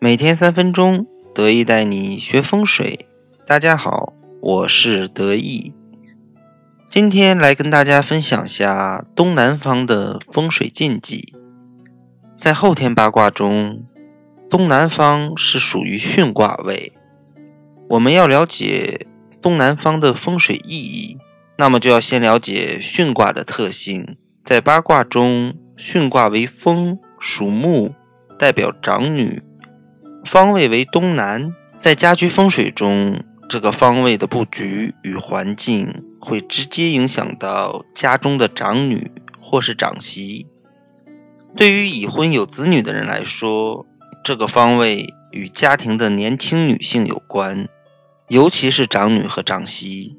每天三分钟，得意带你学风水。大家好，我是得意。今天来跟大家分享下东南方的风水禁忌。在后天八卦中，东南方是属于巽卦位。我们要了解东南方的风水意义，那么就要先了解巽卦的特性。在八卦中，巽卦为风，属木，代表长女，方位为东南。在家居风水中，这个方位的布局与环境会直接影响到家中的长女或是长媳。对于已婚有子女的人来说，这个方位与家庭的年轻女性有关，尤其是长女和长媳。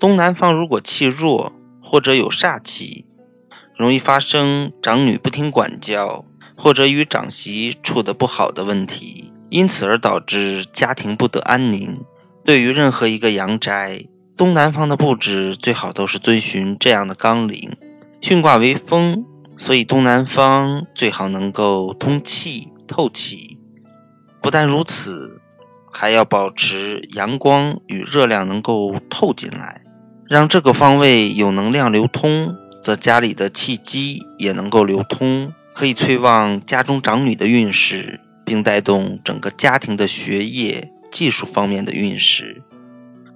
东南方如果气弱或者有煞气。容易发生长女不听管教，或者与长媳处得不好的问题，因此而导致家庭不得安宁。对于任何一个阳宅，东南方的布置最好都是遵循这样的纲领。巽卦为风，所以东南方最好能够通气透气。不但如此，还要保持阳光与热量能够透进来，让这个方位有能量流通。则家里的气机也能够流通，可以催旺家中长女的运势，并带动整个家庭的学业、技术方面的运势。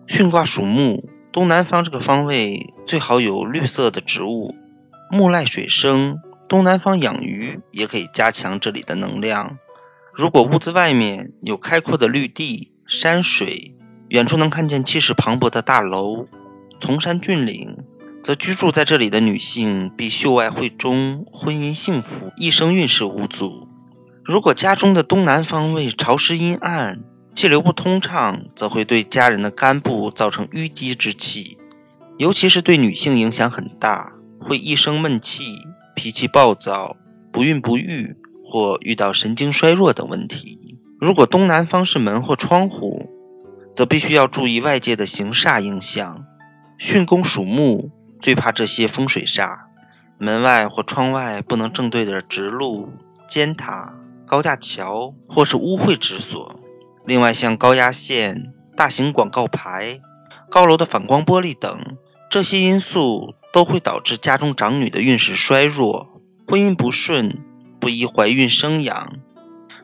巽卦属木，东南方这个方位最好有绿色的植物，木赖水生，东南方养鱼也可以加强这里的能量。如果屋子外面有开阔的绿地、山水，远处能看见气势磅礴的大楼、崇山峻岭。则居住在这里的女性必秀外慧中，婚姻幸福，一生运势无阻。如果家中的东南方位潮湿阴暗，气流不通畅，则会对家人的肝部造成淤积之气，尤其是对女性影响很大，会一生闷气、脾气暴躁、不孕不育或遇到神经衰弱等问题。如果东南方是门或窗户，则必须要注意外界的行煞影响。巽宫属木。最怕这些风水煞，门外或窗外不能正对着直路、尖塔、高架桥或是污秽之所。另外，像高压线、大型广告牌、高楼的反光玻璃等，这些因素都会导致家中长女的运势衰弱，婚姻不顺，不宜怀孕生养，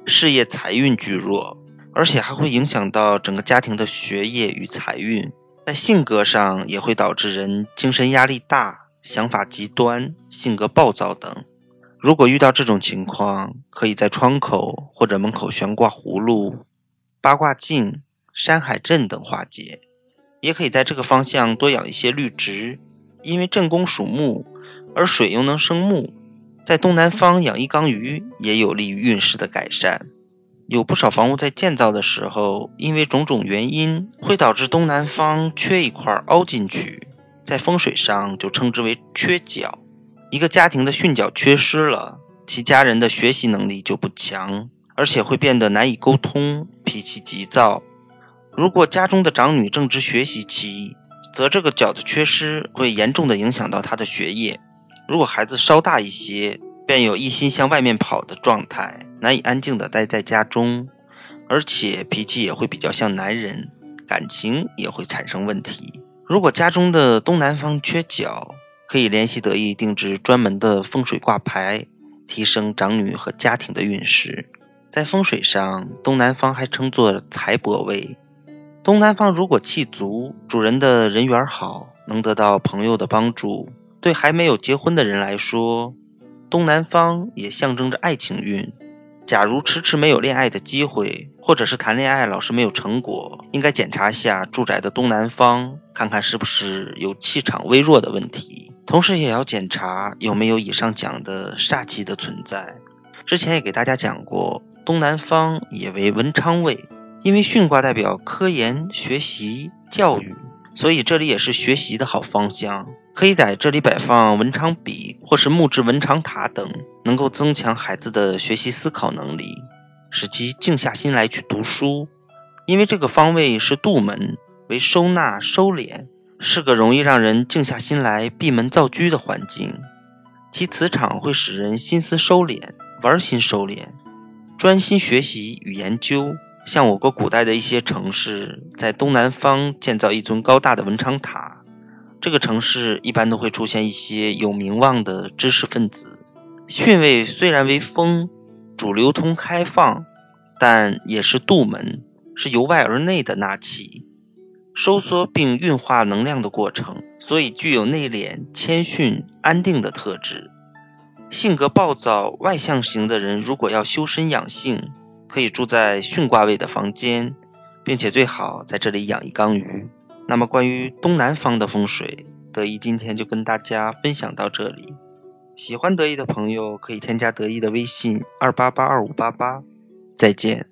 事业财运俱弱，而且还会影响到整个家庭的学业与财运。在性格上也会导致人精神压力大、想法极端、性格暴躁等。如果遇到这种情况，可以在窗口或者门口悬挂葫芦、八卦镜、山海镇等化解。也可以在这个方向多养一些绿植，因为正宫属木，而水又能生木，在东南方养一缸鱼也有利于运势的改善。有不少房屋在建造的时候，因为种种原因，会导致东南方缺一块凹进去，在风水上就称之为缺角。一个家庭的训角缺失了，其家人的学习能力就不强，而且会变得难以沟通，脾气急躁。如果家中的长女正值学习期，则这个角的缺失会严重的影响到她的学业。如果孩子稍大一些，便有一心向外面跑的状态。难以安静地待在家中，而且脾气也会比较像男人，感情也会产生问题。如果家中的东南方缺角，可以联系得意定制专门的风水挂牌，提升长女和家庭的运势。在风水上，东南方还称作财帛位。东南方如果气足，主人的人缘好，能得到朋友的帮助。对还没有结婚的人来说，东南方也象征着爱情运。假如迟迟没有恋爱的机会，或者是谈恋爱老是没有成果，应该检查一下住宅的东南方，看看是不是有气场微弱的问题。同时也要检查有没有以上讲的煞气的存在。之前也给大家讲过，东南方也为文昌位，因为巽卦代表科研、学习、教育，所以这里也是学习的好方向。可以在这里摆放文昌笔或是木质文昌塔等，能够增强孩子的学习思考能力，使其静下心来去读书。因为这个方位是杜门，为收纳收敛，是个容易让人静下心来闭门造车的环境。其磁场会使人心思收敛，玩心收敛。专心学习与研究。像我国古代的一些城市，在东南方建造一尊高大的文昌塔，这个城市一般都会出现一些有名望的知识分子。巽位虽然为风，主流通开放，但也是度门，是由外而内的纳气。收缩并运化能量的过程，所以具有内敛、谦逊、安定的特质。性格暴躁、外向型的人，如果要修身养性，可以住在巽卦位的房间，并且最好在这里养一缸鱼。那么，关于东南方的风水，德意今天就跟大家分享到这里。喜欢德意的朋友可以添加德意的微信：二八八二五八八。再见。